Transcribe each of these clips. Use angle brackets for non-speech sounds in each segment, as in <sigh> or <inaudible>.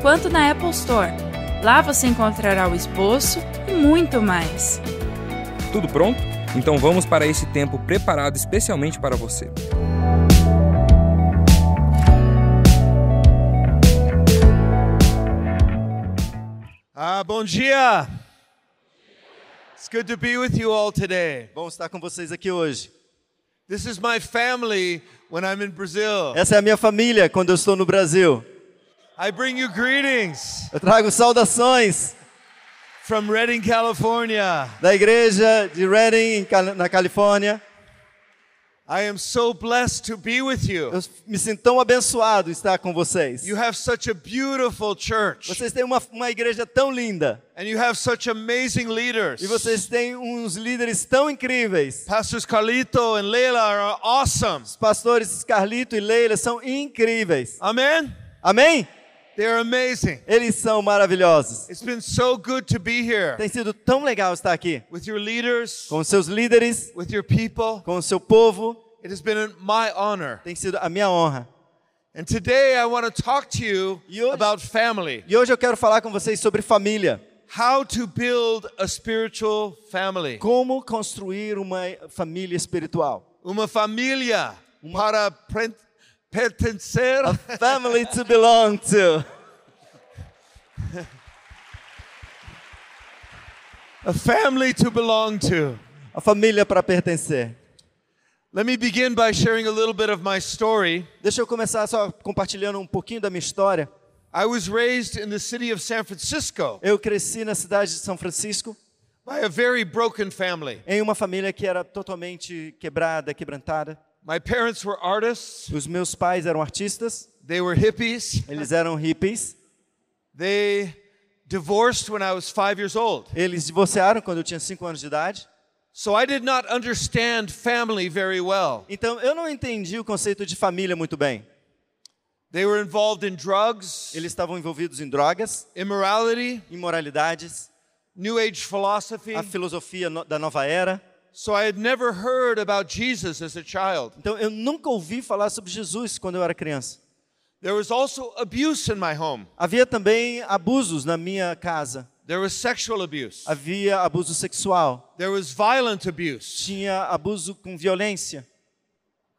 quanto na Apple Store. Lá você encontrará o esboço e muito mais. Tudo pronto? Então vamos para esse tempo preparado especialmente para você. Ah, bom dia. It's good to be with you all today. Bom estar com vocês aqui hoje. This is my family when I'm in Brazil. Essa é a minha família quando eu estou no Brasil. I bring you greetings Eu trago saudações from Redding, California. da igreja de Redding, na Califórnia. I am so blessed to be with you. Eu me sinto tão abençoado estar com vocês. You have such a beautiful church Vocês têm uma, uma igreja tão linda and you have such amazing leaders. e vocês têm uns líderes tão incríveis. Pastors Carlito and Leila are awesome. Os pastores Carlito e Leila são incríveis. Amen. Amém? They're amazing. Eles são maravilhosos. It's been so good to be here Tem sido tão legal estar aqui with your leaders, com seus líderes, with your people. com o seu povo. It has been my honor. Tem sido a minha honra. And today I want to talk to you E hoje- about family. E hoje eu quero falar com vocês sobre família. How to build a spiritual family. Como construir uma família espiritual. Uma família para pre- pertencer. A family to belong to. <laughs> A family to belong to. A família para pertencer. Let me begin by sharing a little bit of my story. Deixa eu começar só compartilhando um pouquinho da minha história. I was raised in the city of San Francisco Eu cresci na cidade de São Francisco by a very broken family. em uma família que era totalmente quebrada, quebrantada. My parents were artists, Os meus pais eram artistas, they were hippies. eles eram hippies. They divorced when I was five years old. Eles divorciaram quando eu tinha 5 anos de idade. So I did not understand family very well. Então eu não entendi o conceito de família muito bem. They were involved in drugs, Eles estavam envolvidos em drogas, immorality, imoralidades, New Age philosophy. a filosofia no- da nova era. So I had never heard about Jesus as a child. Então eu nunca ouvi falar sobre Jesus quando eu era criança. There was also abuse in my home. Havia também abusos na minha casa. There was sexual abuse. Havia abuso sexual. There was violent abuse. Tinha abuso com violência.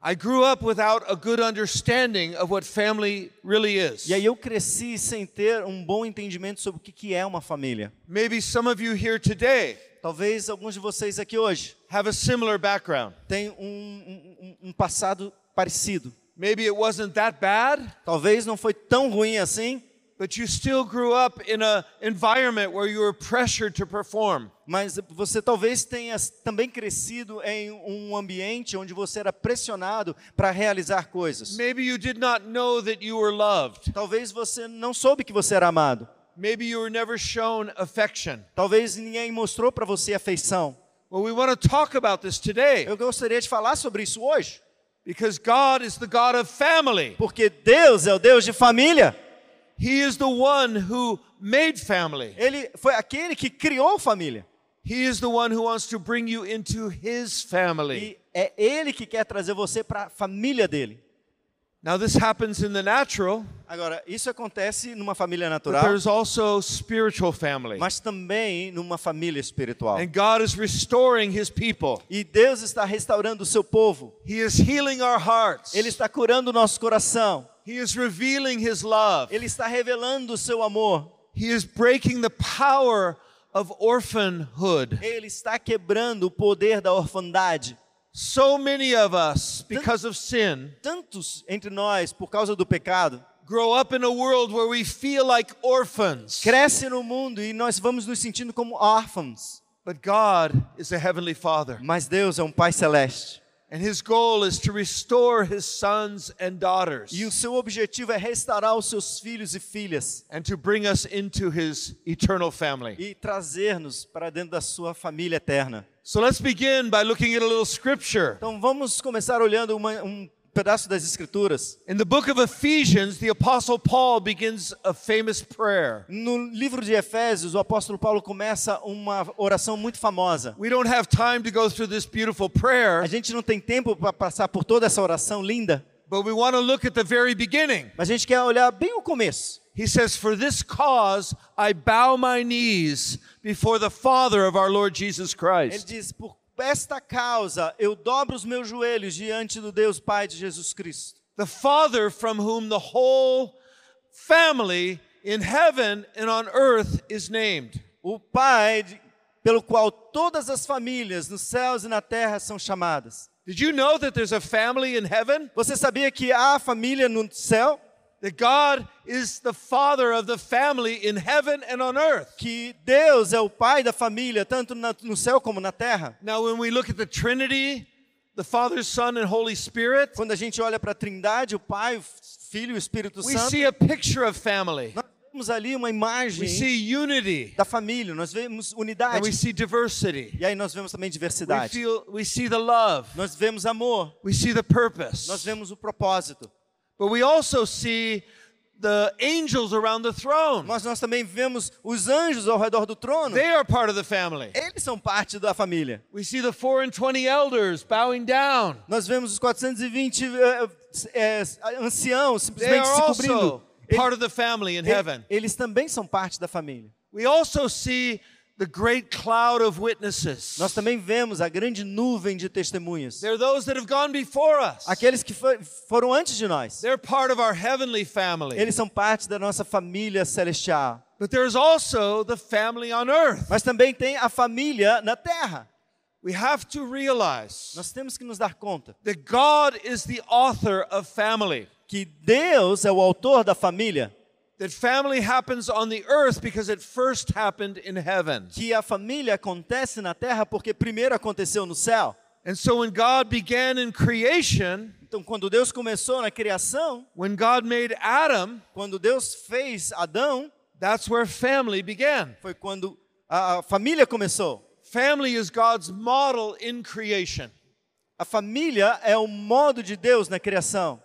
I grew up without a good understanding of what family really is. E aí eu cresci sem ter um bom entendimento sobre o que que é uma família. Maybe some of you here today Talvez alguns de vocês aqui hoje have a similar background. um, um- um- um passado parecido. Maybe it wasn't that bad, Talvez não foi tão ruim assim, but you still grew up in an environment where you were pressured to perform. mas você talvez tenha também crescido em um ambiente onde você era pressionado para realizar coisas. Maybe you did not know that you were loved. Talvez você não soube que você era amado. Maybe you were never shown affection. Talvez ninguém mostrou para você afeição. Well, we want to talk about this today Eu gostaria de falar sobre isso hoje, because God is the God of family. porque Deus é o Deus de família. He is the one who made family. Ele foi aquele que criou família. He is the one who wants to bring you into his family. E é ele que quer trazer você para a família dele. Now, this happens in the natural, Agora, isso acontece numa família but natural, there's also spiritual family. mas também numa família espiritual. And God is restoring his people. E Deus está restaurando o seu povo. He is healing our hearts. Ele está curando o nosso coração. He is revealing his love. Ele está revelando o seu amor. He is breaking the power of orphanhood. Ele está quebrando o poder da orfandade. So many of us, because of sin, Tantos entre nós, por causa do pecado, grow up in a world where we feel like orphans. cresce no mundo e nós vamos nos sentindo como órfãos. But God is a heavenly Father. Mas Deus é um Pai celeste. And his goal is to restore his sons and daughters E o seu objetivo é restaurar os seus filhos e filhas and to bring us into his eternal family. e trazer-nos para dentro da sua família eterna. So let's begin by looking at a little scripture. Então vamos começar olhando uma- um pedaço das escrituras. In the book of Ephesians, the apostle Paul begins a famous prayer. No livro de Efésios, o apóstolo Paulo começa uma oração muito famosa. We don't have time to go through this beautiful A prayer, gente não tem tempo para passar por toda essa oração linda, but we want to look at the very beginning. mas a gente quer olhar bem o começo. He says, For this cause I bow my knees before the Father of our Lord Jesus Ele Christ. diz: Por esta causa eu dobro os meus joelhos diante do Deus Pai de Jesus Cristo. The Father from whom the whole family in heaven and on earth is named. O Pai pelo qual todas as famílias nos céus e na terra são chamadas. Did you know that there's a family in heaven? Você sabia que há família no céu? That God is the Father of the family in heaven and on earth. Que Deus é o Pai da família, tanto na- no céu como na terra? Now, when we look at the Trinity, the Father, Son, and Holy Spirit, Quando a gente olha para a Trindade, o Pai, o Filho e o Espírito we Santo, see a picture of family. Vemos ali uma imagem We see unity da família, nós vemos and we unidade. see diversity. E aí nós vemos também We, diversidade. feel, we see the love. Nós vemos amor, We see the purpose. nós vemos o propósito. But we also see the angels around the throne. Mas nós também vemos os anjos ao redor do trono. They are part of the family. Eles são parte da família. We see the four and twenty elders bowing down. Nós vemos os 420 eh, eh, anciãos simplesmente se cobrindo. Part of the family in heaven. Eles também são parte da família. We also see the great cloud of witnesses. Nós também vemos a grande nuvem de testemunhas. They're those that have gone before us. Aqueles que fo- foram antes de nós. They're part of our heavenly family. Eles são parte da nossa família celestial. But there's also the family on earth. Mas também tem a família na terra. We have to realize Nós temos que nos dar conta that God is the author of family. Que Deus é o autor da família, That family happens on the earth because it first happened in heaven. que a família acontece na terra porque primeiro aconteceu no céu. And so when God began in creation, Então, quando Deus começou na criação, when God made Adam, quando Deus fez Adão, that's where family began. foi quando a a família começou. Family is God's model in creation. A família é o modo de Deus na criação.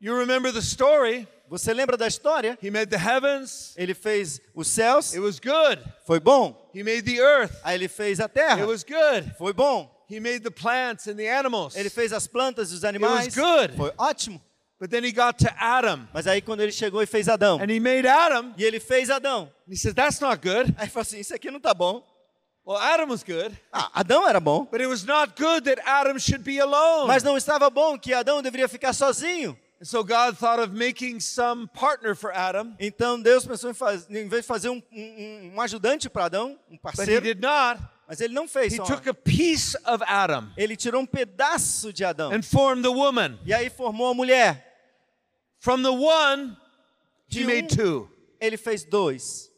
You remember the story? Você lembra da história? He made the heavens, Ele fez os céus, it was good. foi bom. He made the earth, Aí ele fez a terra, it was good. foi bom. He made the plants and the animals. Ele fez as plantas e os animais, good. foi ótimo. But then he got to Adam, Mas aí quando ele chegou e fez Adão, and he made Adam, e ele fez Adão, and he That's not good. aí ele falou assim, isso aqui não tá bom. Well, Adam was good, Ah, Adão era bom, but it was not good that Adam should be alone. mas não estava bom que Adão deveria ficar sozinho. And so God thought of making some partner for Adam, Então Deus pensou em, faz, em vez de fazer um, um- um ajudante para Adão, um but he parceiro, did not. mas ele não fez He só. took a piece of Adam Ele tirou um pedaço de Adão and formed the woman. e aí formou a mulher. From the one, he De made um- two. Ele fez dois.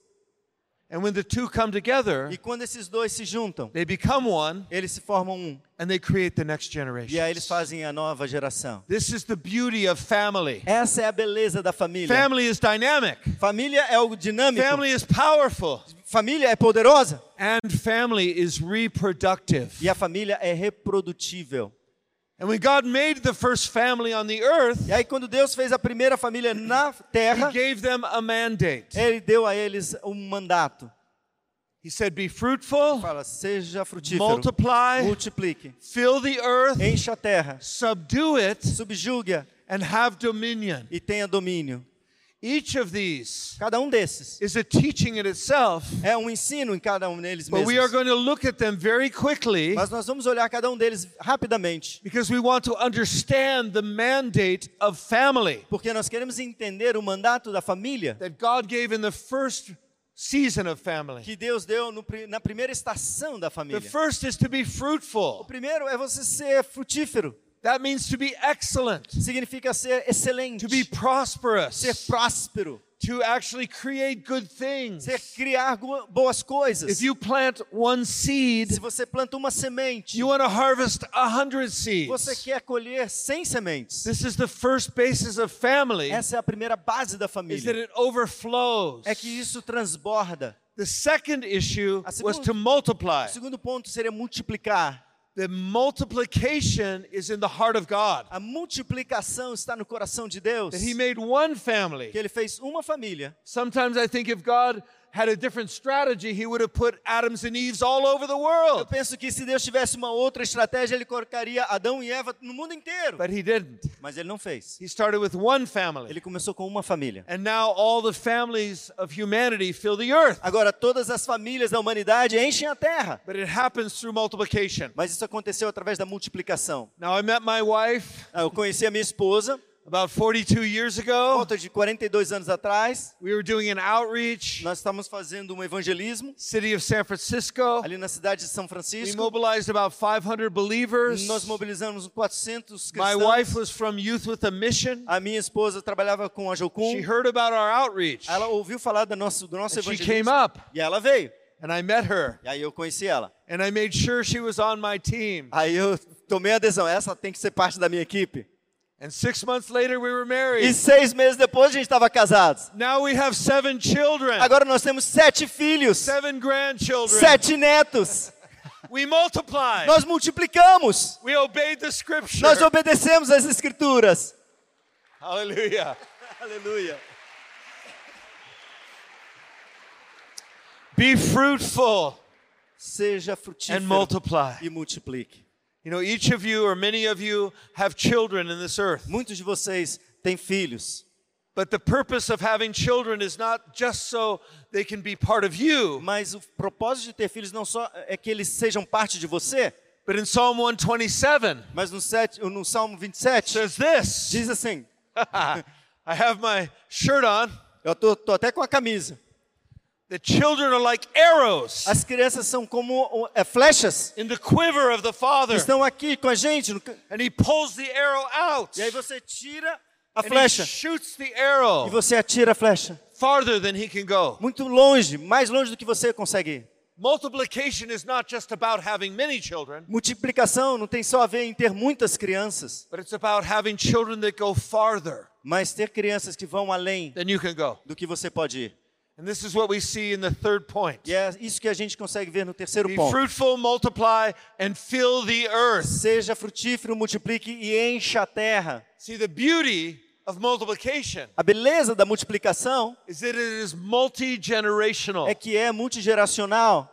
And when the two come together, E quando esses dois se juntam, they become one eles se formam um. and they create the next E aí generation. eles fazem a nova geração. This is the beauty of family. Essa é a beleza da família. Family is dynamic. Família é algo dinâmico. Family is powerful. Família é poderosa. And family is reproductive. E a família é reprodutível. Earth, E aí quando Deus fez a primeira família na He terra, gave them a mandate. ele deu a eles um mandato. He said, Be fruitful, Fala, seja frutífero, multiply, multiplique, fill the earth, encha a terra, subdue it, subjugue and have dominion. e tenha domínio. Each of these Cada um desses is a teaching in itself, é um ensino em cada um deles but we are mesmos. going to look at them very quickly Mas nós vamos olhar cada um deles rapidamente, because we want to understand the mandate of family porque nós queremos entender o mandato da família that God gave in the first season of family. que Deus deu no na primeira estação da The família. first is to be O fruitful. primeiro é você ser frutífero. That means to be excellent, significa ser excelente, to be prosperous, ser próspero, to actually create good things. ser criar boas coisas. If you plant one seed, Se você planta uma semente, you want to harvest a hundred você seeds. quer colher 100 sementes. This is the first basis of family, Essa é a primeira base da is that família. it overflows. É que isso transborda. The second issue was to multiply. O segundo ponto seria multiplicar. The multiplication is in the heart of God. A multiplicação está no coração de Deus. That He made one family. Que ele fez uma família. Sometimes I think if God had a different strategy, He would have put Adams and Eves all over the Eu world. penso que se Deus tivesse uma outra estratégia, ele colocaria Adão e Eva no mundo inteiro. But He didn't. Mas ele não fez. He started with one family. Ele começou com uma família. And now all the families of humanity fill the earth. Agora todas as famílias da humanidade enchem a terra. But it happens through multiplication. Mas isso aconteceu através da multiplicação. Now, I met my wife Ah, Eu conheci a minha esposa, about 42 years ago. volta de 42 anos atrás. We were doing an outreach, Nós estávamos fazendo um evangelismo city of San Francisco. ali na cidade de São We Francisco. mobilized about 500 believers. Nós mobilizamos 400 My cristãos. wife was from Youth with a Mission. A minha esposa trabalhava com a Jocum. She heard about our outreach. Ela ouviu falar do nosso, do nosso And she came evangelismo. up, E ela veio. and I met her, E aí eu conheci ela. and I made sure she was on my team. Aí eu tomei a decisão, essa tem que ser parte da minha equipe. And six months later, we were E married. seis meses depois a gente estava casados. Now we have seven children, Agora nós temos sete filhos, seven grandchildren. sete netos. <laughs> We multiplied. Nós multiplicamos. We obeyed the scripture. Nós obedecemos as escrituras. Hallelujah. <laughs> Aleluia. Be fruitful Seja and frutífero multiply. e multiplique. You know, each of you or many of you have children in this earth. Muitos de vocês têm filhos, But the purpose of having children is not just so they can be part of you. mas o propósito de ter filhos não só é que eles sejam parte de você, But in Psalm 127, mas no, sete, no Salmo 27 it says this diz assim: <laughs> I have my shirt on. eu tô, tô até com a camisa. The children are like arrows As crianças são como é, flechas, in the quiver of the Father. estão aqui com a gente. no And He pulls the arrow out. E aí você tira a And He flecha shoots the e arrow você atira a flecha farther than He can go. muito longe, mais longe do que você consegue ir. Multiplication is not just about having many children, Multiplicação não tem só a ver em ter muitas crianças, but it's about having children that go farther mas ter crianças que vão além than you can go. do que você pode ir. And this is what we see in the third point. E é isso que a gente consegue ver no terceiro Be ponto. fruitful, multiply, and fill the earth. Seja frutífero, multiplique e encha a terra. See, the beauty of multiplication A beleza da multiplicação is that it is multi generational. é que é multigeracional.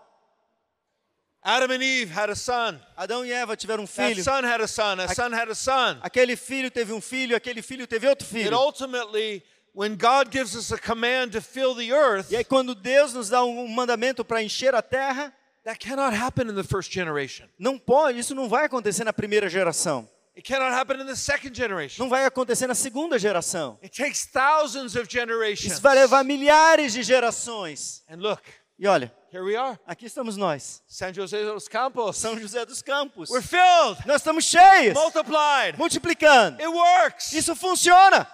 Adam and Eve had a son. Adão e Eva tiveram um That filho. son had a son. A son had a son. Aquele filho teve um filho, aquele filho teve outro It filho. ultimately, when God gives us a command to fill the earth, E aí quando Deus nos dá um mandamento para encher a terra, that cannot happen in the first generation. não pode, isso não vai acontecer na primeira geração. It cannot happen in the second generation. Não vai acontecer na segunda geração. It takes thousands of Isso generations. vai levar milhares de gerações. And look, E olha, here we are, aqui estamos nós, San Jose dos Campos. São José dos Campos. We're filled, Nós estamos cheios, multiplied. multiplicando. It works. Isso funciona.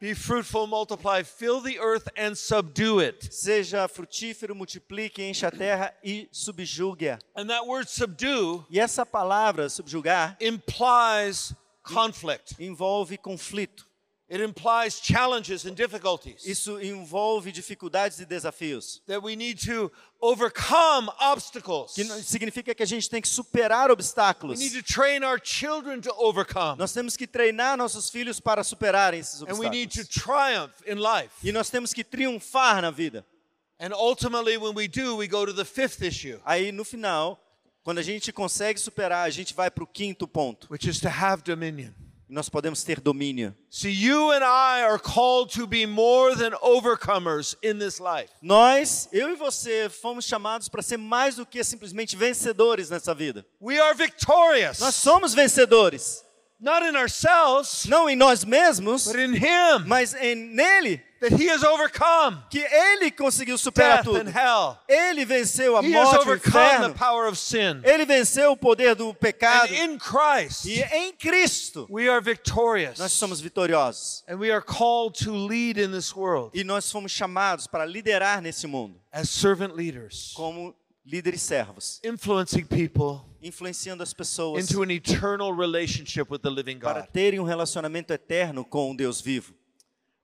Be fruitful, multiply, fill the earth and subdue it. Seja frutífero, multiplique, encha a terra e subjugue-a. And that word subdue E essa palavra, subjugar, implies conflict. envolve conflito. It implies challenges and difficulties. Isso envolve dificuldades e desafios. that we need to overcome obstacles. Que significa que a gente tem que superar We obstáculos. need to train our children to overcome. Nós temos que treinar nossos filhos para superarem esses And we need to obstáculos. triumph in life. E nós temos que triunfar na vida. And ultimately, when we do, we go to the fifth issue, Aí no final, quando a gente consegue superar, a gente vai para o quinto ponto. which is to have dominion. E nós podemos ter domínio. See, you and I are called to be more than overcomers in this life. Nós, eu e você, fomos chamados para ser mais do que simplesmente vencedores nessa vida. We are victorious, Nós somos vencedores, not in ourselves, não em nós mesmos, but in Him. mas em nele. That he has overcome que ele conseguiu superar tudo. Ele venceu a He morte, o overcome the inferno. power of sin. Ele venceu o poder do And pecado. in Christ, E em Cristo we are victorious. nós somos vitoriosos. And we are called to lead in this world E nós fomos chamados para liderar nesse mundo as servant leaders, como líderes servos, influencing people influenciando as pessoas into an eternal relationship with the living para terem um relacionamento eterno com o Deus vivo.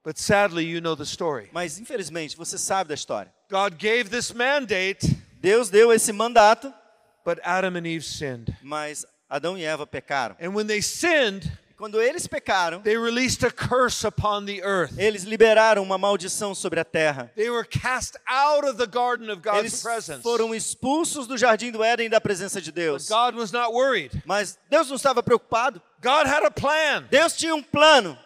But sadly, you know the story. Mas infelizmente, você sabe da história. God gave this mandate, Deus deu esse mandato, but Adam and Eve sinned. mas Adão e Eva pecaram. And when they sinned, E quando eles pecaram, they released a curse upon the earth. eles liberaram uma maldição sobre a terra. They were cast out of the garden of God's Eles presence. foram expulsos do jardim do Éden da presença de But Deus. God was not worried. Mas Deus não estava preocupado. God had a plan. Deus tinha um plano.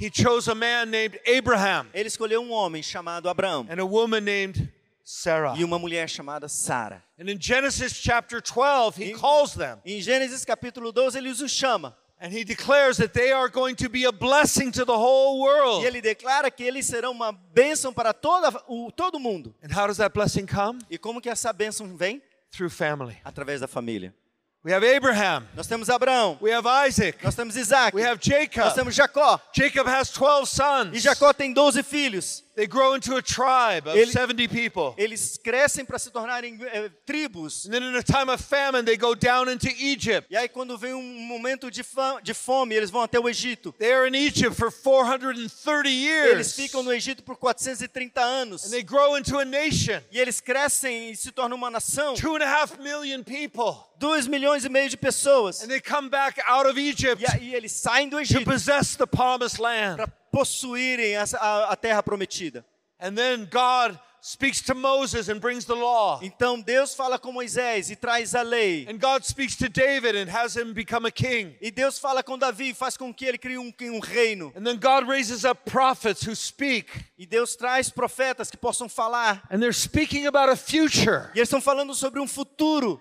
He chose a man named Abraham Ele escolheu um homem chamado Abraão and a woman named Sarah. e uma mulher chamada Sara. And in Genesis chapter 12, he In- calls them Em Gênesis capítulo 12, ele os chama. and he declares that they are going to be a blessing to the whole E world. ele declara que eles serão uma bênção para toda, o, todo mundo. And how does that blessing come? E como que essa bênção vem? Through family. Através da família. We have Abraham, Nós temos Abraão, we have Isaac, nós temos Isaac, we have nós Jacob. temos Jacó. Jacob has 12 E sons. Jacó tem 12 filhos. They grow into a tribe of Ele- 70 people. Eles crescem para se tornarem eh, tribos. And then in a time of famine, they go down into Egypt. E aí, quando vem um momento de, de fome, eles vão até o Egito. They are in Egypt for 430 Eles years. ficam no Egito por 430 anos. And they grow into a nation. E eles crescem e se tornam uma nação. Two and a half million people. 2 milhões e meio de pessoas. And they come back out of Egypt E aí eles saem do to Egito possess the promised land. para possuírem essa- a, a terra prometida. And then God speaks to Moses and brings the law. Então Deus fala com Moisés e traz a lei. And God speaks to David and has him become a king. E Deus fala com Davi e faz com que ele crie um, um reino. And then God raises up prophets who speak. E Deus traz profetas que possam falar. And they're speaking about a future E eles estão falando sobre um futuro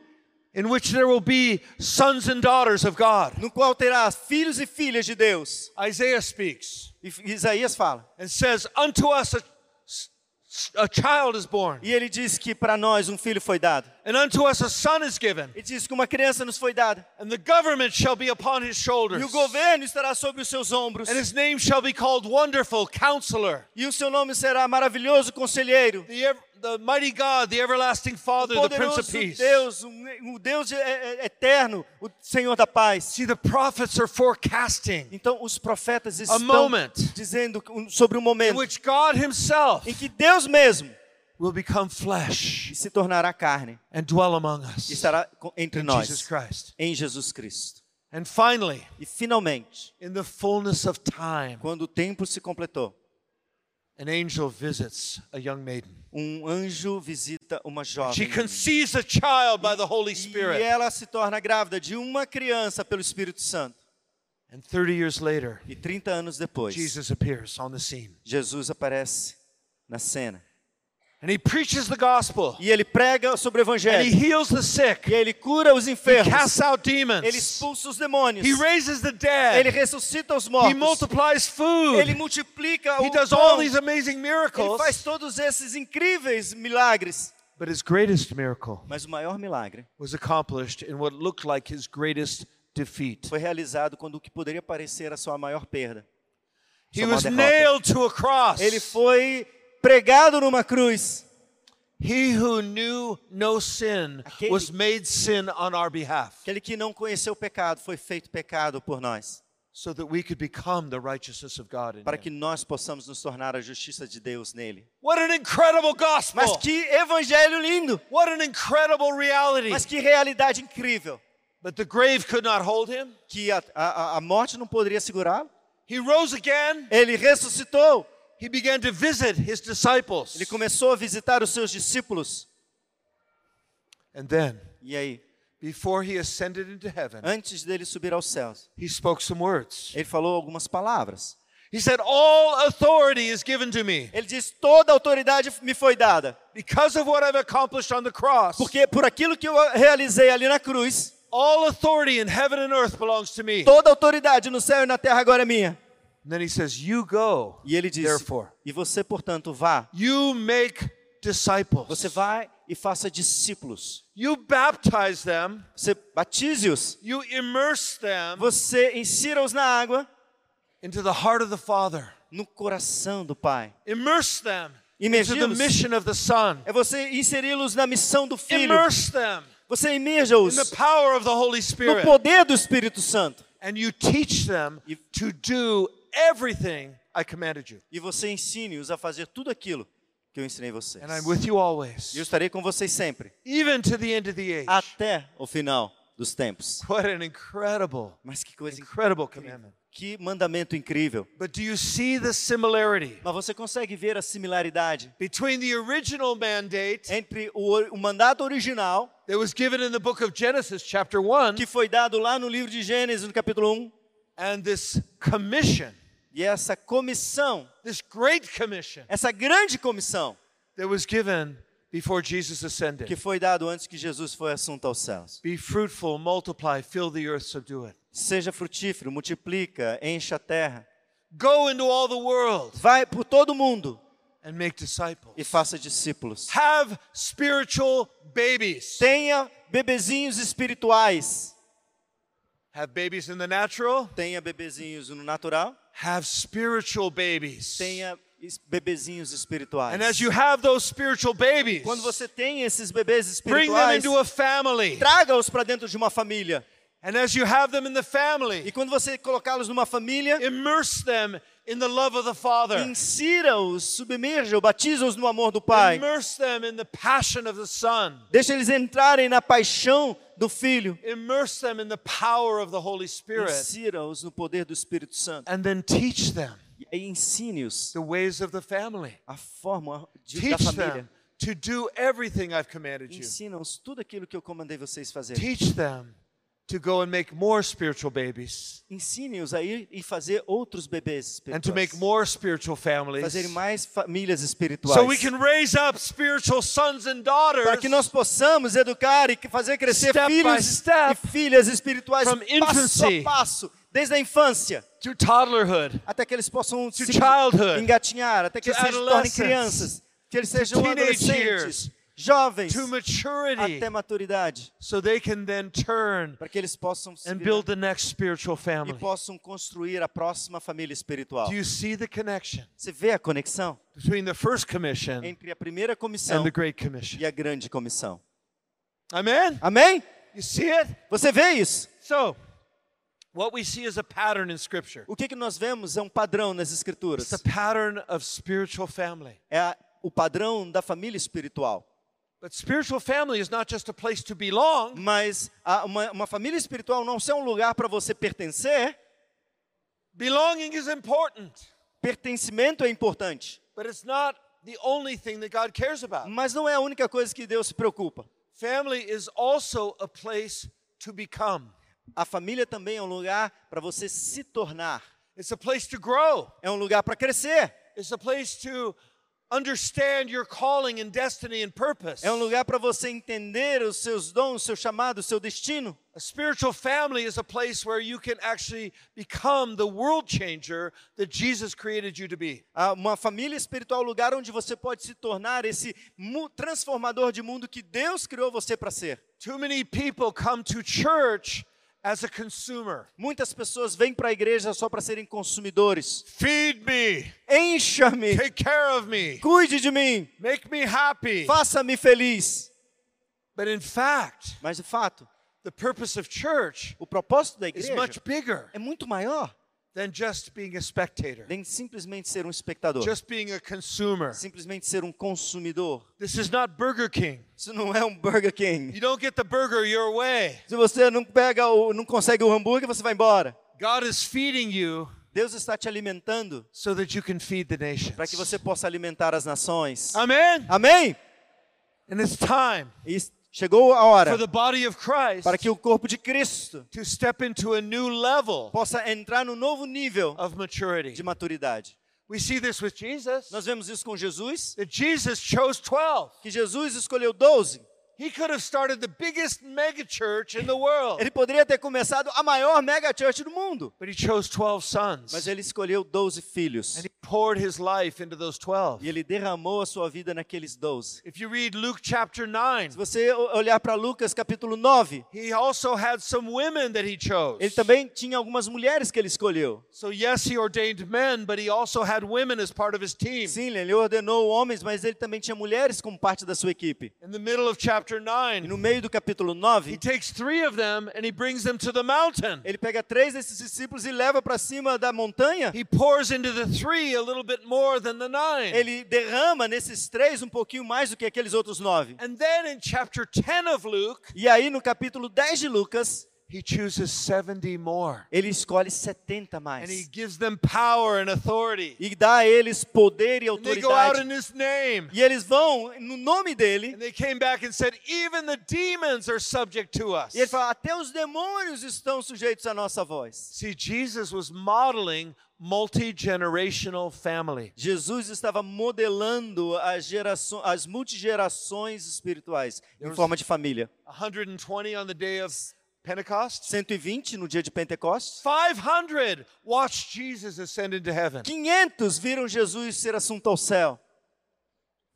in which there will be sons and daughters of God. no qual terá filhos e filhas de Deus. Isaiah speaks E Isaías fala. and says, Unto us a, a child is born, E ele diz que para nós um filho foi dado. And unto us a son is given, Ele diz que uma criança nos foi dada. and the government shall be upon his shoulders. E o governo estará sobre os seus ombros. And his name shall be called Wonderful Counselor, E o seu nome será maravilhoso conselheiro. the, the mighty God, the everlasting Father, the Prince of Peace. Deus, o Deus de- eterno, o Senhor da paz. See, the prophets are forecasting Então os profetas estão dizendo sobre um in momento which God Himself em que Deus mesmo will become flesh se tornará carne and dwell among e us estará co- entre in nós, Jesus Christ. em Jesus Cristo. And finally, E finalmente, in the fullness of time, quando o tempo se completou, an angel visits a young maiden. um anjo visita uma She jovem. conceives a child by the Holy E Spirit. ela se torna grávida de uma criança pelo Espírito Santo. And 30 years later, E 30 anos depois, Jesus appears on the scene. Jesus aparece na cena. E ele prega sobre o And he evangelho. heals the sick. E ele cura os He enfermos. casts out Ele expulsa os demônios. He raises the Ele ressuscita os He mortos. Ele multiplica He o does pão. all these amazing Ele faz todos esses incríveis milagres. But his greatest miracle Mas o maior milagre was accomplished in what looked like his greatest defeat. foi realizado quando o que poderia parecer a sua maior perda. He was nailed to a cross. Ele foi pregado numa cruz. He who knew no sin Aquele- was made sin on our behalf Aquele que não conheceu pecado foi feito pecado por nós, so that we could become the righteousness of God in para que nós possamos nos tornar a justiça de Deus nele. What an incredible gospel! Mas que evangelho lindo! What an incredible reality! Mas que realidade incrível! But the grave could not hold him. Que a, a, a morte não poderia segurá-lo. He rose again. Ele ressuscitou. He began to visit his disciples. Ele começou a visitar os seus discípulos. And then, E aí, before he ascended into heaven, antes dele subir aos céus, he spoke some words. ele falou algumas palavras. He said, All authority is given to me Ele diz: Toda autoridade me foi dada. because of what I've accomplished on the cross. Porque por aquilo que eu realizei ali na cruz, All authority in heaven and earth belongs to me. toda autoridade no céu e na terra agora é minha. And then he says, You go, E ele diz: therefore. E você, portanto, vá. You make disciples. Você vai e faça discípulos. You baptize them. Você batize-os. You immerse them Você insira-os na água, into the heart of the Father. no coração do Pai. Immerse them into the Imergi-los. mission of the Son. É você inseri-los na missão do Filho. Immerse them Você in imerja-os the power of the Holy no poder do Espírito Santo. And you teach them E- to do everything I commanded you. E você ensine-os a fazer tudo aquilo que eu ensinei vocês. And I'm with you always, E eu estarei com vocês sempre, even to the end of the age. até o final dos tempos. What an incredible, Mas que coisa incredible commandment. Que mandamento incrível. But do you see the similarity Mas você consegue ver a similaridade between the original mandate entre o, o mandato original, that was given in the book of Genesis, chapter 1, que foi dado lá no livro de Gênesis, no capítulo 1, and this commission, e essa comissão, this great commission essa grande comissão that was given before Jesus ascended? que foi dado antes que Jesus foi assunto aos céus. Be fruitful, multiply, fill the earth, subdue it. Seja frutífero, multiplica, encha a terra. Go into all the world Vai por todo mundo and make disciples. e faça discípulos. Have spiritual babies. Tenha bebezinhos espirituais. Have babies in the natural. Tenha bebezinhos no natural. Have spiritual babies. Tenha bebezinhos espirituais. And as you have those spiritual babies, Quando você tem esses bebês bring them espirituais, into a family. traga-os para dentro de uma família. And as you have them in the E family, quando você colocá-los numa família, immerse them in the love of the Father. insira-os, submerja-os, batiza-os no amor do Pai. Immerse them in the passion of the Son. Deixa eles entrarem na paixão do Filho. Immerse them in the power of the Holy Spirit. Insira-os no poder do Espírito Santo. And then teach them E ensine-os the ways of the family. a forma de, da família. them to do everything I've commanded you. Ensina-os tudo aquilo que eu comandei vocês fazerem. Teach them to go and make more spiritual babies Ensine-os a ir e fazer outros bebês and to make espirituais. more spiritual families Fazerem mais famílias espirituais. so we can raise up spiritual sons and daughters para que nós possamos educar e fazer crescer Step filhos step, e filhas espirituais from passo infancy a passo, desde a infância, to toddlerhood, até que eles possam to se childhood, engatinhar, até que eles se tornem crianças, que eles sejam adolescentes, years, jovens, to maturity, até maturidade, so they can then turn para que eles possam se and virar build the next spiritual e family. possam construir a próxima família espiritual. Do you see the connection Você vê a conexão between the first commission entre a primeira and comissão the great commission? e a grande comissão. Amém? You see it? Você vê isso? So, what we see is a pattern in Scripture. O que, que nós vemos é um padrão nas escrituras. It's a pattern of spiritual family. É a- o padrão da família espiritual. Belong, Mas a- uma, uma família espiritual não é um lugar para você pertencer. belonging is important, Pertencimento é importante, but it's not the only thing that God cares about. mas não é a única coisa que Deus se preocupa. Family is also a place to become. A família também é um lugar para você se tornar. It's a place to grow. É um lugar para crescer. It's a place to understand your calling and destiny and purpose. É um lugar para você entender os seus dons, seu chamado, seu destino. A spiritual family is a place where you can actually become the world changer that Jesus created you to be. Ah, Uma família espiritual é um lugar onde você pode se tornar esse transformador de mundo que Deus criou você para ser. Too many people come to church. Muitas pessoas vêm para a igreja só para serem consumidores. Feed me, Encha-me, take care of me, cuide de mim, make me happy. faça-me feliz. But in fact, Mas de fato, the purpose of church o propósito da is igreja much bigger. é muito maior than just being a spectator, nem simplesmente ser um espectador, just being a consumer. simplesmente ser um consumidor. This is not Burger King. Isso não é um Burger King. You don't get the burger your way. Se você não pega o, não consegue o hambúrguer, você vai embora. God is feeding you Deus está te alimentando so that you can feed the nations. para que você possa alimentar as nações. Amen. Amém? And it's time E chegou a hora for the body of Christ para que o corpo de Cristo to step into a new level possa entrar no novo nível of maturity. de maturidade. We see this with Jesus. Nós vemos isso com Jesus, That Jesus chose 12 que Jesus escolheu 12 He could have started the biggest mega church in the world. Ele poderia ter começado a maior mega church do mundo, But he chose 12 sons. mas ele escolheu 12 filhos. He poured his life into those 12. E ele derramou a sua vida naqueles 12. If you read Luke chapter 9, Se você olhar para Lucas capítulo 9, he also had some women that he chose. ele também tinha algumas mulheres que ele escolheu. So, yes, he ordained men, but he also had women as part of his team. Sim, ele ordenou homens, mas ele também tinha mulheres como parte da sua equipe. In the middle of chapter E 9, no meio do capítulo he 9, takes three of them and he brings them to the mountain. ele pega três desses discípulos e leva para cima da montanha. He pours into the three a little bit more than the nine. Ele derrama nesses três um pouquinho mais do que aqueles outros nove. And then in chapter 10 of Luke, E aí no capítulo 10 de Lucas, he chooses 70 more. ele escolhe 70 And he mais. gives them power and authority. E dá a eles poder e And they go out autoridade. in his name. E eles vão no nome dele. And they came back and said, Even the demons are subject to us. E ele fala: até os demônios estão sujeitos à nossa voz. See, Jesus was modeling family. Jesus estava modelando as, gerações, as multigerações espirituais em forma de família. 120 on the day of Pentecost. 120 no dia de Pentecostes. 500 watched Jesus ascend into heaven. 500 viram Jesus ser assunto ao céu.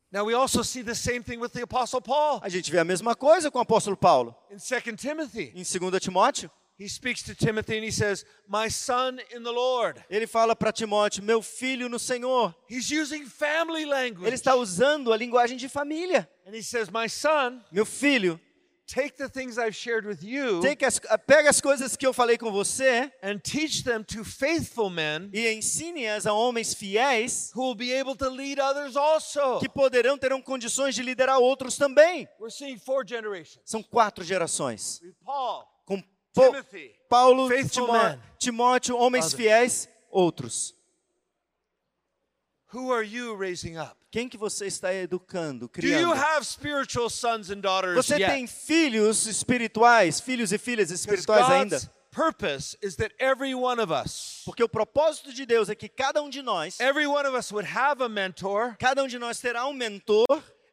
Now, we also see the same thing with the Apostle Paul A gente vê a mesma coisa com o apóstolo Paulo. in 2 Timothy. Em 2 Timóteo, He speaks to Timothy and he says, My son in the Lord. ele fala para Timóteo: Meu filho no Senhor. He's using family Ele language. está usando a linguagem de família. And he says, My son, Meu filho, take the things I've shared with you take as- pega as coisas que eu falei com você and teach them to faithful men e ensine-as a homens fiéis who will be able to lead others also. que poderão terão condições de liderar outros também. We're seeing four generations. São quatro gerações. With Paul, Com Timothy, Paulo, Faithful Timó- men. Timóteo, homens Others. fiéis, outros. Who are you raising up? Quem que você está educando, Do you criando? have spiritual sons and daughters Você yet? tem filhos espirituais, filhos e filhas espirituais ainda? Purpose is that every one of us, Porque o propósito de Deus é que cada um de nós, every one of us would have a mentor, cada um de nós terá um mentor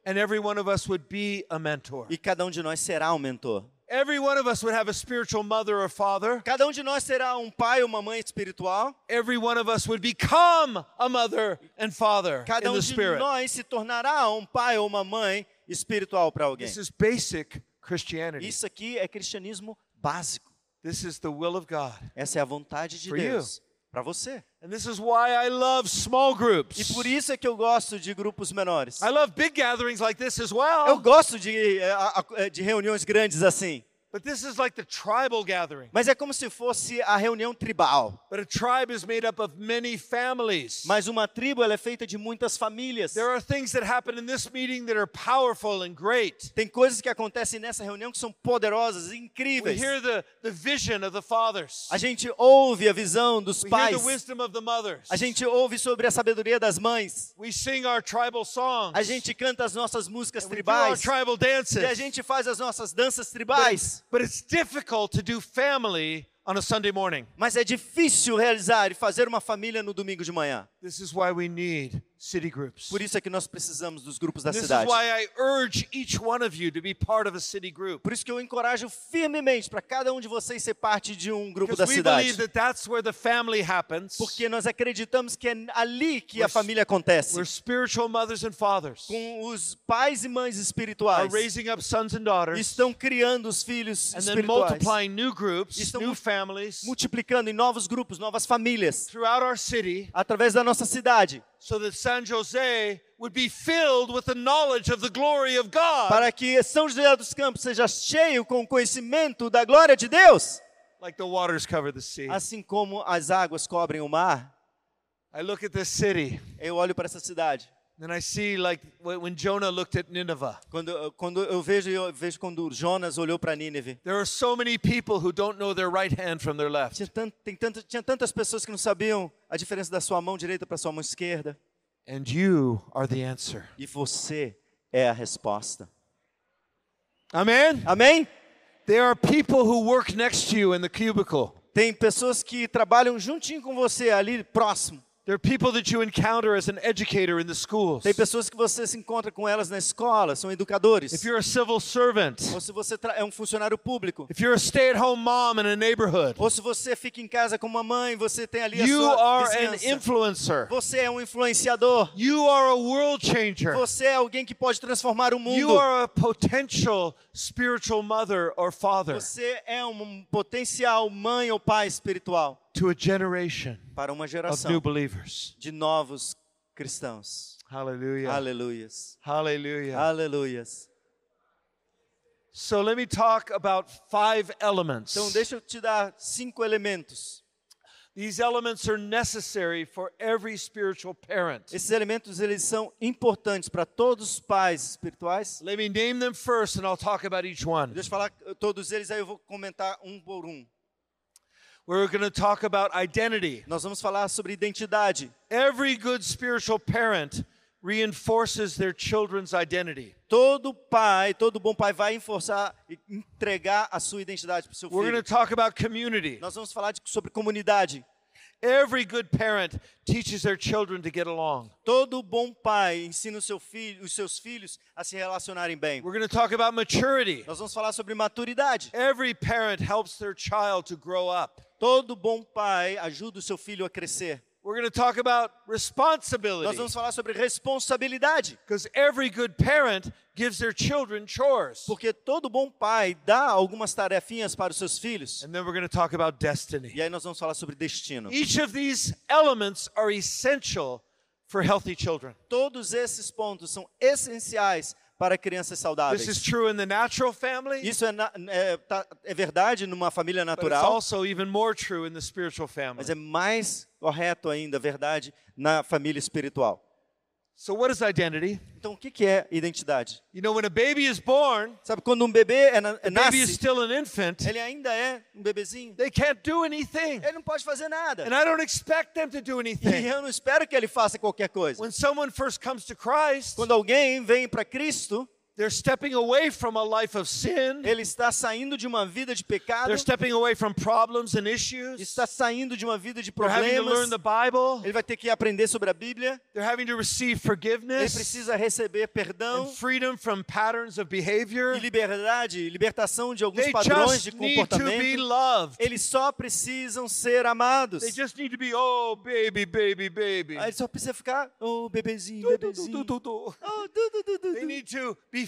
and every one of us would be a mentor. e cada um de nós será um mentor. Every one of us would have a spiritual mother or father. Cada um de nós terá um pai ou uma mãe espiritual. Every one of us would become a mother and father Cada in um the de spirit. nós se tornará um pai ou uma mãe espiritual para alguém. This is basic Christianity. Isso aqui é cristianismo básico. This is the will of God. Essa é a vontade de For you. Deus para você. And this is why I love small groups. E por isso é que eu gosto de grupos menores. I love big gatherings like this as Eu well. gosto de, eh, a- de reuniões grandes assim. But this is like the tribal gathering. Mas é como se fosse a reunião tribal. But a tribe is made up of many families. Mas uma tribo ela é feita de muitas famílias. There are things that happen in this meeting that are powerful and great. Tem coisas que acontecem nessa reunião que são poderosas, We incríveis. hear the, the vision of the fathers. A gente ouve a visão dos We hear pais. the wisdom of the mothers. A gente ouve sobre a sabedoria das mães. We sing our tribal songs. A gente canta as nossas músicas And we do our tribais. tribal dances. E a gente faz as nossas danças tribais. But it's difficult to do family on a Sunday morning. Mas é difícil realizar e fazer uma família no domingo de manhã. This is why we need city groups. Por isso é que nós precisamos dos grupos da This is cidade. why I urge each one of you to be part of a city group. Por isso que eu encorajo firmemente para cada um de vocês ser parte de um grupo da Because we believe cidade. that that's where the family happens. Porque nós acreditamos que é ali que a We're- família acontece. Where spiritual mothers and fathers Com os pais e mães are espirituais. raising up sons and daughters Estão criando os filhos and then espirituais. multiplying new groups, Estão new mu- families Multiplicando em novos grupos, novas famílias. throughout our city Através da nossa cidade. so that San Jose would be filled with the knowledge of the glory of God Para que São José dos Campos seja cheio com o conhecimento da glória de Deus. like the waters cover the sea. Assim como as águas cobrem o mar. I look at this city Eu olho para essa cidade. And I see like wh- when Jonah looked at Nineveh. Quando, quando eu vejo, eu vejo quando Jonas olhou para Nínive. There are so many people who don't know their right hand from their left. Tinha, tant, tem tanto, tinha tantas pessoas que não sabiam a diferença da sua mão direita para sua mão esquerda. And you are the answer. E você é a resposta. Amen. Amém? There are people who work next to you in the cubicle. Tem pessoas que trabalham juntinho com você ali próximo. There are people that you encounter as an educator in the schools. Tem pessoas que você se encontra com elas na escola, são educadores. If you're a civil servant, Ou se você é um funcionário público. if you're a stay-at-home mom in a neighborhood, Ou se você fica em casa com uma mãe, você tem ali a you sua are an influencer. Você é um influenciador. You are a world changer. Você é alguém que pode transformar o You mundo. are a potential spiritual mother or father Você é um potencial mãe ou pai espiritual para uma of geração new believers. de novos cristãos. Hallelujah. Aleluias. Hallelujah. Aleluias. So let me talk about five elements. Então, deixa eu te dar cinco elementos. These elements are necessary for every spiritual parent. Esses elementos eles são importantes para todos os pais espirituais. Let me name them first and I'll talk about each one. Deixa eu falar todos eles, aí eu vou comentar um por um. We're going to talk about identity. Nós vamos falar sobre identidade. Every good spiritual parent reinforces their children's identity. Todo pai, todo bom pai vai enforçar e entregar a sua identidade para o seu We're going filho. to talk about community. Nós vamos falar de- sobre comunidade. Every good parent teaches their children to get along. Todo bom pai ensina seu filho, os seus filhos a se relacionarem bem. We're going to talk about maturity. Nós vamos falar sobre maturidade. Every parent helps their child to grow up. Todo bom pai ajuda o seu filho a crescer. We're going to talk about Nós responsibility. vamos falar sobre responsabilidade. Because every good parent gives their children chores. Porque todo bom pai dá algumas tarefinhas para os seus filhos. And then we're going to talk about destiny. E aí nós vamos falar sobre destino. Each of these elements are essential for healthy children. Todos esses pontos são essenciais para crianças This is saudáveis. true in the natural family, Isso é, na- é, tá- é verdade numa família natural, also even more true in the spiritual family. mas é mais correto ainda, verdade, na família espiritual. So, what is identity? Então, o que é identidade? You know, when a baby is born, Sabe, quando um bebê é na- the baby is nasce, still an infant. ele ainda é um bebezinho. They can't do anything. Ele não pode fazer nada. And I don't expect them to do E anything. eu não espero que ele faça qualquer coisa. When someone first comes to Christ, Quando alguém vem para Cristo, they're stepping away from a life of sin. ele está saindo de uma vida de pecado, They're stepping away from problems and issues. está saindo de uma vida de They're having to learn problemas. the Bible. Ele vai ter que aprender sobre a Bíblia. They're having to receive Ele forgiveness precisa receber perdão and freedom from patterns of behavior. e liberdade, libertação de alguns They padrões de just need to be comportamento. loved. Eles só precisam ser amados. They just need to be, oh, baby, baby, baby. Aí Ele só precisa ficar, oh, bebezinho, Du- du- du- bebezinho. du- du. Oh, du, du, du, du, They need to be.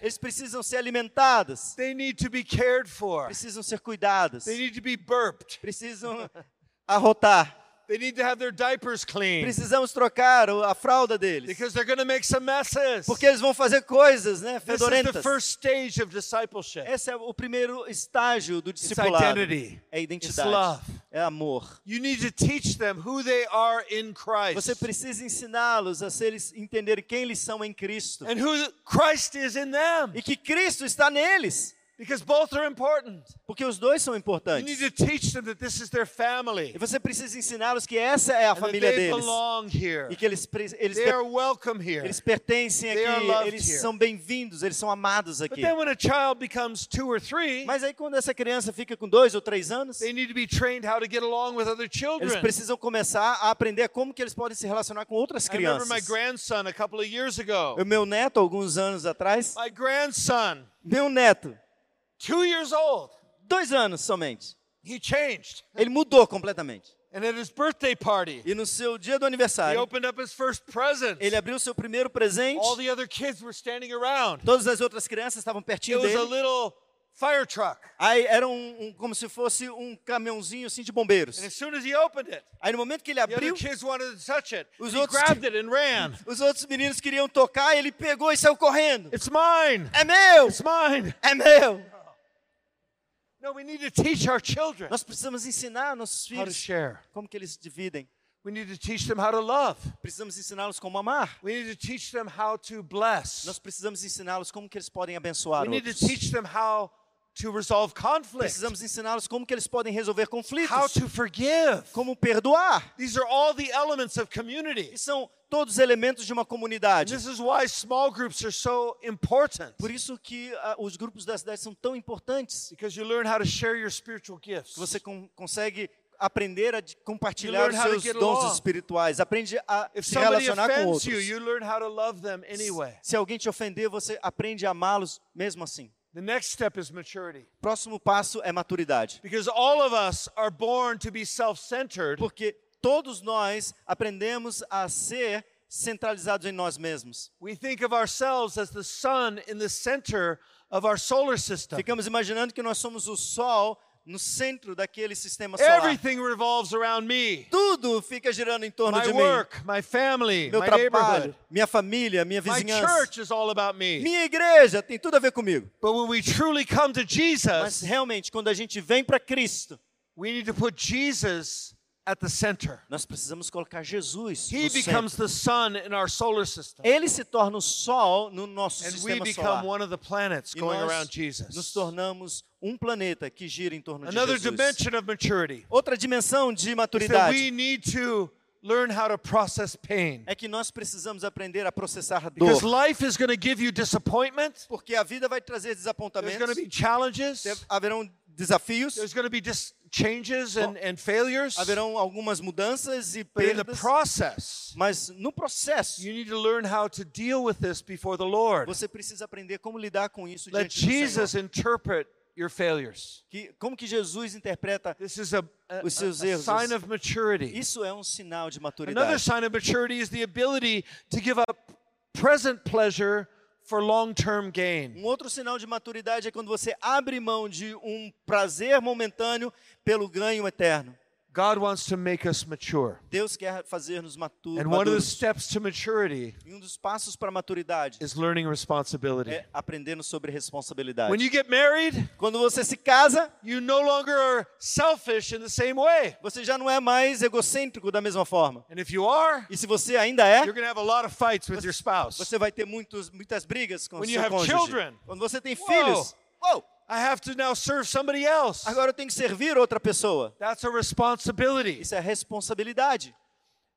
Eles precisam ser alimentados, They need to be cared for. precisam ser cuidados, They need to be burped. precisam <laughs> arrotar. They need to have their diapers clean Precisamos trocar a fralda deles. because they're going to make some messes. Porque eles vão fazer coisas, né, This is the fedorentas. first stage of discipleship. Esse é o primeiro estágio do It's discipulado. identity. É It's identidade. love. É amor. You need to teach them who they are in Christ Você precisa ensiná-los a eles entenderem quem eles são em Cristo. and who Christ is in them E que Cristo está neles. Because both are important. Porque os dois são You need importantes. to teach them that this is their family E você precisa ensiná-los que essa é a família they deles. belong here. E que eles, eles, They are welcome here. eles pertencem aqui, eles são bem-vindos, eles são amados But aqui. then when a child becomes two or three, Mas aí quando essa criança fica com dois ou três anos, they need to be trained how to get along with other eles children. precisam começar a aprender como que eles podem se relacionar com outras crianças. my grandson a couple of years ago. O meu neto, alguns anos atrás, My grandson, meu neto, two years old, dois anos somente, he changed. ele mudou completamente. And at his birthday party, E no seu dia do he aniversário, opened up his first present. ele abriu seu primeiro presente. All the other kids were standing around. Todas as outras crianças estavam It pertinho was a dele. little fire truck. Aí era um, um- como se fosse um caminhãozinho assim de bombeiros. And as soon as he opened it, Aí no momento que ele the other abriu, kids wanted to touch it. Os He outros- grabbed it and ran. <laughs> os outros meninos queriam tocar, ele pegou e saiu correndo. It's mine. É meu! It's mine. É meu! No, we need to teach our children Nós precisamos ensinar nossos how to filhos share. como que eles dividem. We need to teach them how to love. Precisamos ensiná-los como amar. We need to teach them how to bless. Nós precisamos ensiná-los como que eles podem abençoar We need to outros. teach them how to resolve conflict, Precisamos ensiná-los como que eles podem resolver how conflitos, to forgive. como perdoar. These are all the elements of community. E são todos elementos de uma comunidade. this is why small groups are so important Por isso que ah, os grupos da cidade são tão importantes. because you learn how to share your spiritual gifts. Você con- consegue aprender a compartilhar os how seus dons espirituais. Aprende a If se relacionar com offends you, outros. you learn how to love them anyway. Se alguém te ofender, você aprende a amá-los mesmo assim. The next step is maturity. Próximo passo é maturidade. Because all of us are born to be self centered, Porque todos nós aprendemos a ser centralizados em nós mesmos. we think of ourselves as the sun in the center of our solar system. Ficamos imaginando que nós somos o sol no centro daquele sistema solar. Everything revolves around me Tudo fica girando em torno my de mim. work, my family, Meu my trabalho, minha família, minha My vizinhança. church is all about me. Minha igreja tem tudo a ver comigo. But when we truly come to Mas Jesus, realmente, quando a gente vem para Cristo, we need to put Jesus at the center. nós precisamos colocar Jesus He no becomes centro. the sun in our solar system. Ele se torna o sol no nosso And we sistema become solar. one of the planets E going nós around nos Jesus. tornamos um planeta que gira em torno de Another Jesus. dimension of maturity Outra dimensão de is that maturidade we need to learn how to process pain. é que nós precisamos aprender a processar a Because dor. life is going to give you disappointment. Porque a vida vai trazer There's desapontamentos, going to be challenges. haverão desafios, There's going to be dis- changes and, and failures. haverão algumas mudanças e But in the perdas, process, mas no processo you need to learn how to deal with this before the Lord. você precisa aprender como lidar com isso Let diante do Jesus Senhor. interpret your failures. Que, como que Jesus interpreta This is a, a, Os seus a- a erros. sign of maturity. isso é um sinal de maturidade. Another sign of maturity is the ability to give up present pleasure for long-term gain. Um outro sinal de maturidade é quando você abre mão de um prazer momentâneo pelo ganho eterno. God wants to make us mature. Deus quer fazer-nos matu- And one of the steps to maturity E um dos passos para a maturidade is learning responsibility. é aprendendo sobre responsabilidade. When you get married, Quando você se casa, you no longer are selfish in the same way. você já não é mais egocêntrico da mesma forma. And if you are, E se você ainda é, you're going to have a lot of fights with your spouse. você vai ter muitos, muitas brigas com When seu you have cônjuge. children. Quando você tem Whoa. filhos, uou, I have to now serve somebody else. agora eu tenho que servir outra pessoa. That's a responsibility. Isso é responsabilidade.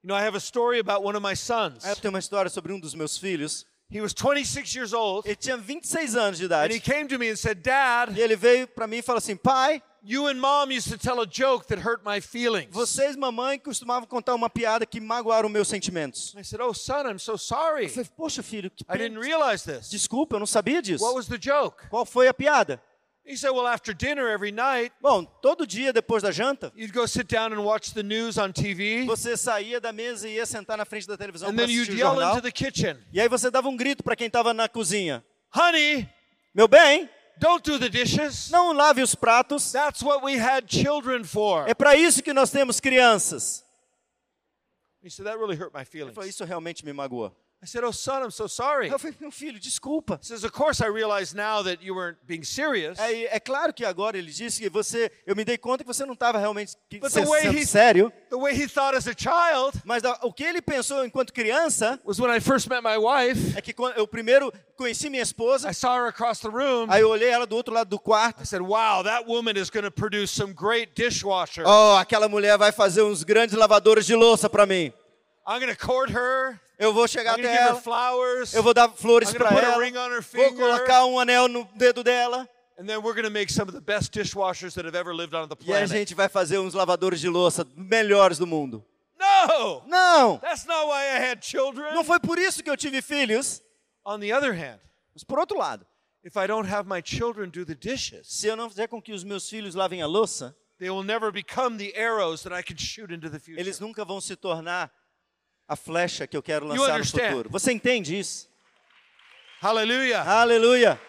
You know, I have a story about one of my sons. Eu tenho uma história sobre um dos meus filhos. He was 26 years old, Ele tinha 26 anos de and he idade. came to me and said, Dad, E ele veio para mim e falou assim: Pai, you and mom used to tell a joke that hurt my feelings. vocês, mamãe, costumavam contar uma piada que magoaram meus sentimentos. I said, Oh, son, I'm so sorry. Eu falei: Poxa, filho, que I didn't realize this. desculpa, eu não sabia disso. What was the joke? Qual foi a piada? He said, Well, after dinner every night, Bom, todo dia depois da janta, you'd go sit down and watch the news on TV, você saía da mesa e ia sentar na frente da televisão and para then you'd assistir o yell jornal. into the kitchen, E aí você dava um grito para quem estava na cozinha: Honey, Meu bem, don't do the dishes. não lave os pratos. That's what we had children for. É para isso que nós temos crianças. He said, That really hurt my Ele feelings. falou: Isso realmente me magoa. I said, Oh, son, I'm so sorry. Eu falei: Meu filho, desculpa. He says, Of course, I realize now that you weren't being serious. É, é claro que agora ele disse que você, eu me dei conta que você não estava realmente But se- sendo he- sério, The way he thought as a child mas da- o que ele pensou enquanto criança was when I first met my wife, é que quando eu primeiro conheci minha esposa, I saw her across the room. aí eu olhei ela do outro lado do quarto. I said, Wow, that woman is going to produce some great dishwasher. Oh, aquela mulher vai fazer uns grandes lavadores de louça para mim. Her. Eu vou chegar até ela, flowers. eu vou dar flores para ela, vou colocar um anel no dedo dela And then we're going to make some of the best dishwashers that have ever lived on the e a planet. gente vai fazer uns lavadores de louça melhores do mundo. No! Não, That's not why I had children. não foi por isso que eu tive filhos. On the other hand, Mas por outro lado, if I don't have my children do the dishes, se eu não fizer com que os meus filhos lavem a louça, they will never become the arrows that I can shoot into the future. eles nunca vão se tornar a flecha que eu quero lançar no futuro. Você entende isso? Hallelujah. Aleluia.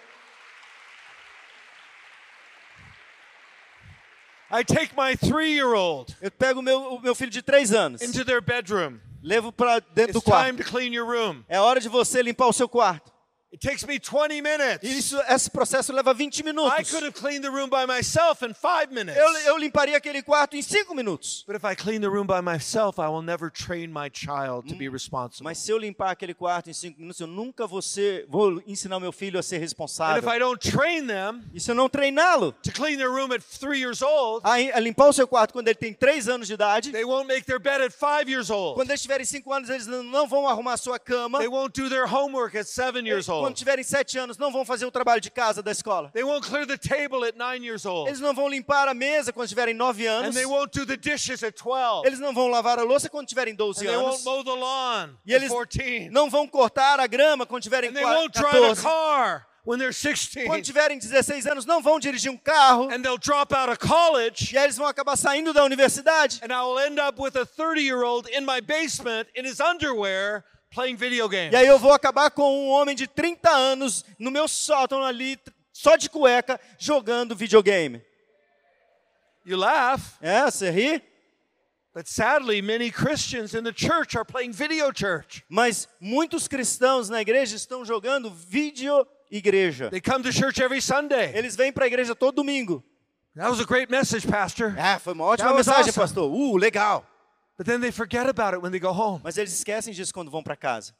I take my three year old Eu pego o meu, o meu filho de três anos, into their bedroom. levo para dentro do It's time quarto. to clean your room. É hora de você limpar o seu quarto. It takes me 20 minutes. Isso, esse processo leva 20 I minutos. could have cleaned the room by myself in five minutes. Eu, eu limparia aquele quarto em cinco minutos. But if I clean the room by myself, I will never train my child to be responsible. Mas se eu limpar aquele quarto em cinco minutos, eu nunca vou, ser, vou ensinar meu filho a ser And if responsável. I don't train them E se eu não treiná-lo to clean their room at three years old, a, limpar o seu quarto quando ele tem três anos de idade, they won't make their bed at five years old. quando eles tiverem cinco anos, eles não vão arrumar a sua cama, They won't do their homework at seven years eles Quando tiverem sete anos, não vão fazer o trabalho de casa da escola. They won't clear the table at nine years old. Eles não vão limpar a mesa quando tiverem nove And anos. they won't do the dishes at 12. Eles não vão lavar a louça quando tiverem And 12 they won't anos. mow the lawn E eles 14. não vão cortar a grama quando tiverem And they won't drive a 14. car when they're 16. Quando tiverem 16 anos, não vão dirigir um carro. And they'll drop out of college. E eles vão acabar saindo da universidade. And I will end up with a 30 year old in my basement in his underwear. E aí eu vou acabar com um homem de 30 anos no meu sótão ali, só de cueca, jogando videogame. You laugh, É, você ri? but sadly, many Christians in the church are playing video church. Mas muitos cristãos na igreja estão jogando vídeo igreja. They come to church every Sunday. Eles vêm para a igreja todo domingo. That was a great message, Pastor. Ah, foi uma ótima That mensagem, awesome. pastor. Uh, legal. But then they forget about it when they go home. Mas eles esquecem disso quando vão para casa.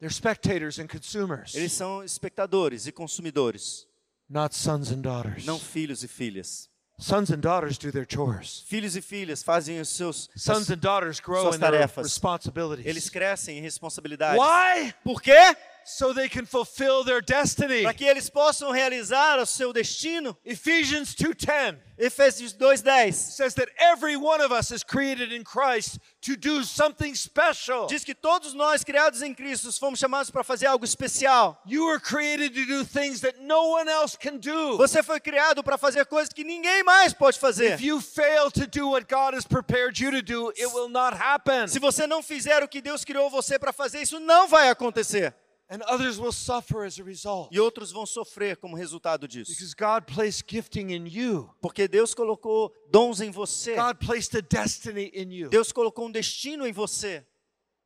They're spectators and consumers, Eles são espectadores e consumidores, not sons and daughters. não filhos e filhas. Sons and daughters do their chores. Filhos e filhas fazem os seus Sons and daughters grow suas in their tarefas. responsibilities. eles crescem em responsabilidades. Why? Por quê? So they can fulfill their destiny. Para que eles possam realizar o seu destino. Ephesians 2:10 Efésios 2:10 says that every one of us is created in Christ to do something special. diz que todos nós criados em Cristo fomos chamados para fazer algo especial. You were created to do things that no one else can do. Você foi criado para fazer coisas que ninguém mais pode fazer. If you fail to do what God has prepared you to do, it will not happen. Se você não fizer o que Deus criou você para fazer, isso não vai acontecer. And others will suffer as a result. E outros vão sofrer como resultado disso. Because God placed gifting in you. Porque Deus colocou dons em você. God placed a destiny in you Deus colocou um destino em você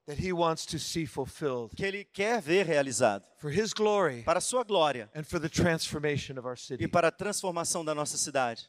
that He wants to see fulfilled que Ele quer ver realizado for His glory para a sua glória and for the transformation of our e city. para a transformação da nossa cidade.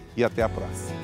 e até a próxima.